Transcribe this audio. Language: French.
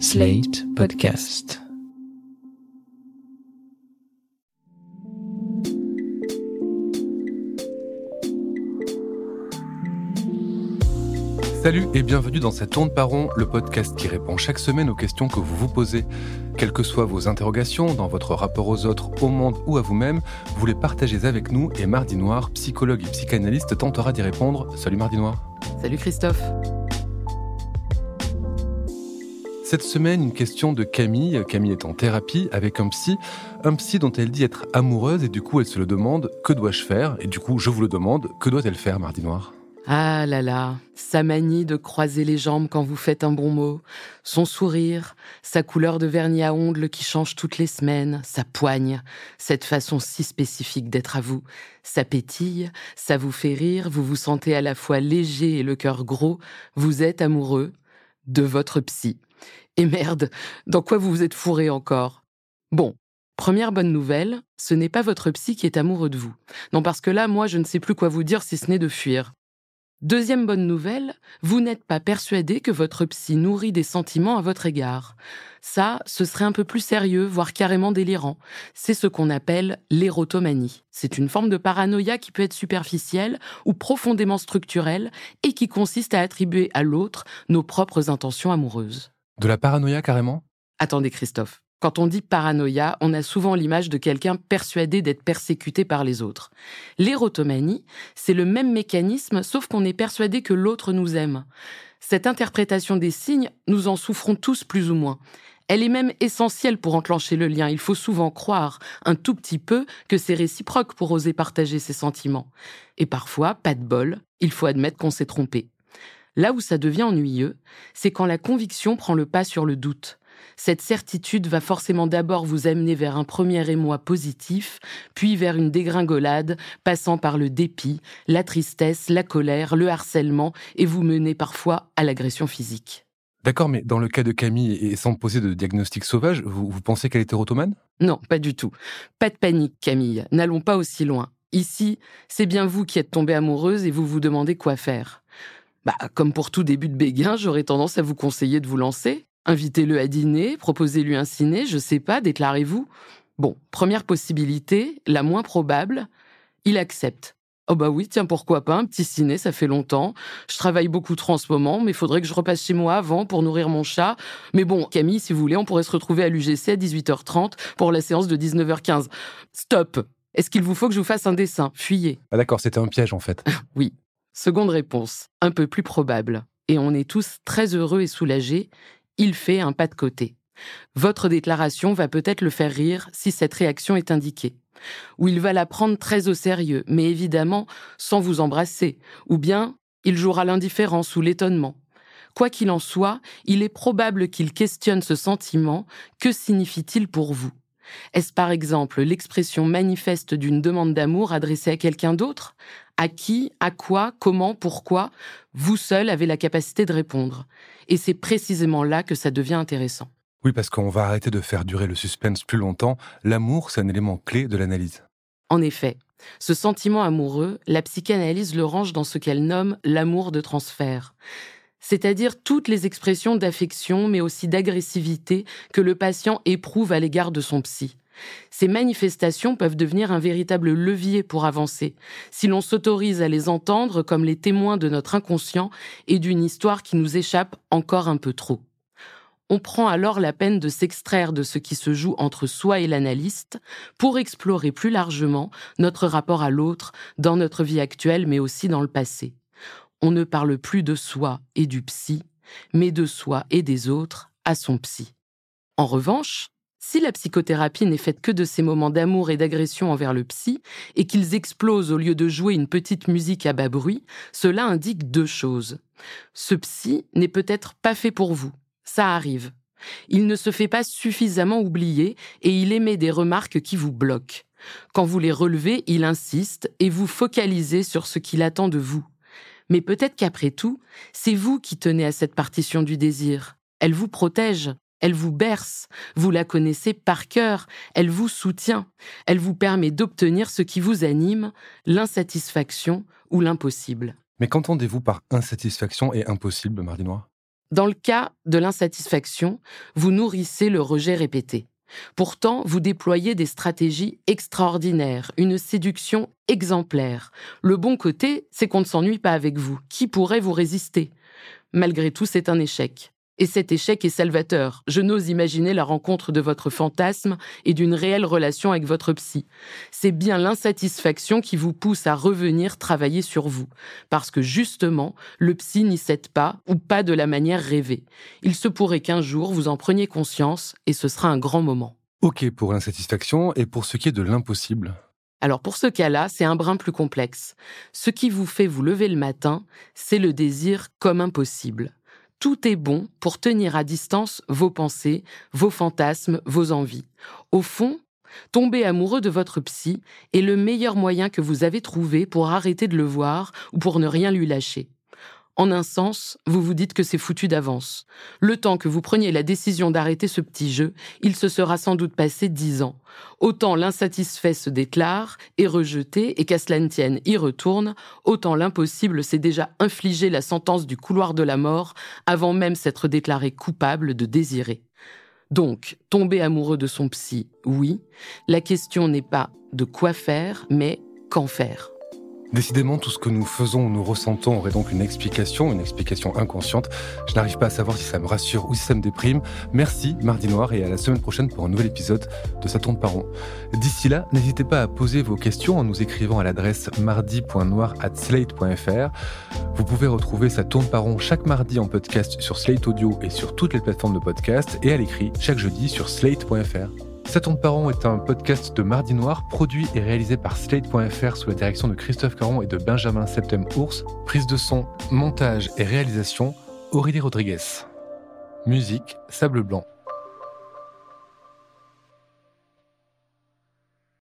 Slate Podcast. Salut et bienvenue dans cette onde par rond, le podcast qui répond chaque semaine aux questions que vous vous posez. Quelles que soient vos interrogations dans votre rapport aux autres, au monde ou à vous-même, vous les partagez avec nous et Mardi Noir, psychologue et psychanalyste, tentera d'y répondre. Salut Mardi Noir. Salut Christophe. Cette semaine, une question de Camille. Camille est en thérapie avec un psy, un psy dont elle dit être amoureuse et du coup elle se le demande que dois-je faire? Et du coup, je vous le demande, que doit-elle faire, Mardi Noir? Ah là là, sa manie de croiser les jambes quand vous faites un bon mot, son sourire, sa couleur de vernis à ongles qui change toutes les semaines, sa poigne, cette façon si spécifique d'être à vous, ça pétille, ça vous fait rire, vous vous sentez à la fois léger et le cœur gros, vous êtes amoureux de votre psy. Et merde, dans quoi vous vous êtes fourré encore? Bon, première bonne nouvelle, ce n'est pas votre psy qui est amoureux de vous. Non, parce que là, moi, je ne sais plus quoi vous dire si ce n'est de fuir. Deuxième bonne nouvelle, vous n'êtes pas persuadé que votre psy nourrit des sentiments à votre égard. Ça, ce serait un peu plus sérieux, voire carrément délirant. C'est ce qu'on appelle l'érotomanie. C'est une forme de paranoïa qui peut être superficielle ou profondément structurelle et qui consiste à attribuer à l'autre nos propres intentions amoureuses. De la paranoïa carrément? Attendez Christophe. Quand on dit paranoïa, on a souvent l'image de quelqu'un persuadé d'être persécuté par les autres. L'érotomanie, c'est le même mécanisme, sauf qu'on est persuadé que l'autre nous aime. Cette interprétation des signes, nous en souffrons tous plus ou moins. Elle est même essentielle pour enclencher le lien. Il faut souvent croire, un tout petit peu, que c'est réciproque pour oser partager ses sentiments. Et parfois, pas de bol, il faut admettre qu'on s'est trompé. Là où ça devient ennuyeux, c'est quand la conviction prend le pas sur le doute. Cette certitude va forcément d'abord vous amener vers un premier émoi positif, puis vers une dégringolade, passant par le dépit, la tristesse, la colère, le harcèlement, et vous mener parfois à l'agression physique. D'accord, mais dans le cas de Camille, et sans poser de diagnostic sauvage, vous, vous pensez qu'elle est érotomane Non, pas du tout. Pas de panique, Camille. N'allons pas aussi loin. Ici, c'est bien vous qui êtes tombée amoureuse et vous vous demandez quoi faire. Bah, comme pour tout début de béguin, j'aurais tendance à vous conseiller de vous lancer. Invitez-le à dîner, proposez-lui un ciné, je sais pas, déclarez-vous. Bon, première possibilité, la moins probable, il accepte. Oh bah oui, tiens, pourquoi pas, un petit ciné, ça fait longtemps. Je travaille beaucoup trop en ce moment, mais il faudrait que je repasse chez moi avant pour nourrir mon chat. Mais bon, Camille, si vous voulez, on pourrait se retrouver à l'UGC à 18h30 pour la séance de 19h15. Stop Est-ce qu'il vous faut que je vous fasse un dessin? Fuyez. Ah d'accord, c'était un piège en fait. oui. Seconde réponse, un peu plus probable. Et on est tous très heureux et soulagés. Il fait un pas de côté. Votre déclaration va peut-être le faire rire si cette réaction est indiquée. Ou il va la prendre très au sérieux, mais évidemment sans vous embrasser. Ou bien il jouera l'indifférence ou l'étonnement. Quoi qu'il en soit, il est probable qu'il questionne ce sentiment. Que signifie-t-il pour vous? Est-ce par exemple l'expression manifeste d'une demande d'amour adressée à quelqu'un d'autre? À qui, à quoi, comment, pourquoi, vous seul avez la capacité de répondre. Et c'est précisément là que ça devient intéressant. Oui, parce qu'on va arrêter de faire durer le suspense plus longtemps. L'amour, c'est un élément clé de l'analyse. En effet, ce sentiment amoureux, la psychanalyse le range dans ce qu'elle nomme l'amour de transfert. C'est-à-dire toutes les expressions d'affection, mais aussi d'agressivité que le patient éprouve à l'égard de son psy. Ces manifestations peuvent devenir un véritable levier pour avancer, si l'on s'autorise à les entendre comme les témoins de notre inconscient et d'une histoire qui nous échappe encore un peu trop. On prend alors la peine de s'extraire de ce qui se joue entre soi et l'analyste pour explorer plus largement notre rapport à l'autre dans notre vie actuelle mais aussi dans le passé. On ne parle plus de soi et du psy, mais de soi et des autres à son psy. En revanche, si la psychothérapie n'est faite que de ces moments d'amour et d'agression envers le psy, et qu'ils explosent au lieu de jouer une petite musique à bas bruit, cela indique deux choses. Ce psy n'est peut-être pas fait pour vous. Ça arrive. Il ne se fait pas suffisamment oublier et il émet des remarques qui vous bloquent. Quand vous les relevez, il insiste et vous focalisez sur ce qu'il attend de vous. Mais peut-être qu'après tout, c'est vous qui tenez à cette partition du désir. Elle vous protège, elle vous berce, vous la connaissez par cœur, elle vous soutient, elle vous permet d'obtenir ce qui vous anime, l'insatisfaction ou l'impossible. Mais qu'entendez-vous par insatisfaction et impossible, Mardi Noir Dans le cas de l'insatisfaction, vous nourrissez le rejet répété. Pourtant, vous déployez des stratégies extraordinaires, une séduction exemplaire. Le bon côté, c'est qu'on ne s'ennuie pas avec vous. Qui pourrait vous résister? Malgré tout, c'est un échec. Et cet échec est salvateur. Je n'ose imaginer la rencontre de votre fantasme et d'une réelle relation avec votre psy. C'est bien l'insatisfaction qui vous pousse à revenir travailler sur vous. Parce que justement, le psy n'y cède pas ou pas de la manière rêvée. Il se pourrait qu'un jour vous en preniez conscience et ce sera un grand moment. Ok pour l'insatisfaction et pour ce qui est de l'impossible. Alors pour ce cas-là, c'est un brin plus complexe. Ce qui vous fait vous lever le matin, c'est le désir comme impossible tout est bon pour tenir à distance vos pensées, vos fantasmes, vos envies. Au fond, tomber amoureux de votre psy est le meilleur moyen que vous avez trouvé pour arrêter de le voir ou pour ne rien lui lâcher. En un sens, vous vous dites que c'est foutu d'avance. Le temps que vous preniez la décision d'arrêter ce petit jeu, il se sera sans doute passé dix ans. Autant l'insatisfait se déclare, est rejeté, et qu'à cela ne tienne, y retourne, autant l'impossible s'est déjà infligé la sentence du couloir de la mort avant même s'être déclaré coupable de désirer. Donc, tomber amoureux de son psy, oui. La question n'est pas de quoi faire, mais qu'en faire. Décidément, tout ce que nous faisons ou nous ressentons aurait donc une explication, une explication inconsciente. Je n'arrive pas à savoir si ça me rassure ou si ça me déprime. Merci, Mardi Noir, et à la semaine prochaine pour un nouvel épisode de Ça tourne par. D'ici là, n'hésitez pas à poser vos questions en nous écrivant à l'adresse mardi.noir@slate.fr. Vous pouvez retrouver Ça tourne par chaque mardi en podcast sur Slate Audio et sur toutes les plateformes de podcast et à l'écrit chaque jeudi sur slate.fr. Ça tombe par est un podcast de Mardi Noir, produit et réalisé par Slate.fr sous la direction de Christophe Caron et de Benjamin Septem-Ours. Prise de son, montage et réalisation, Aurélie Rodriguez. Musique, Sable Blanc.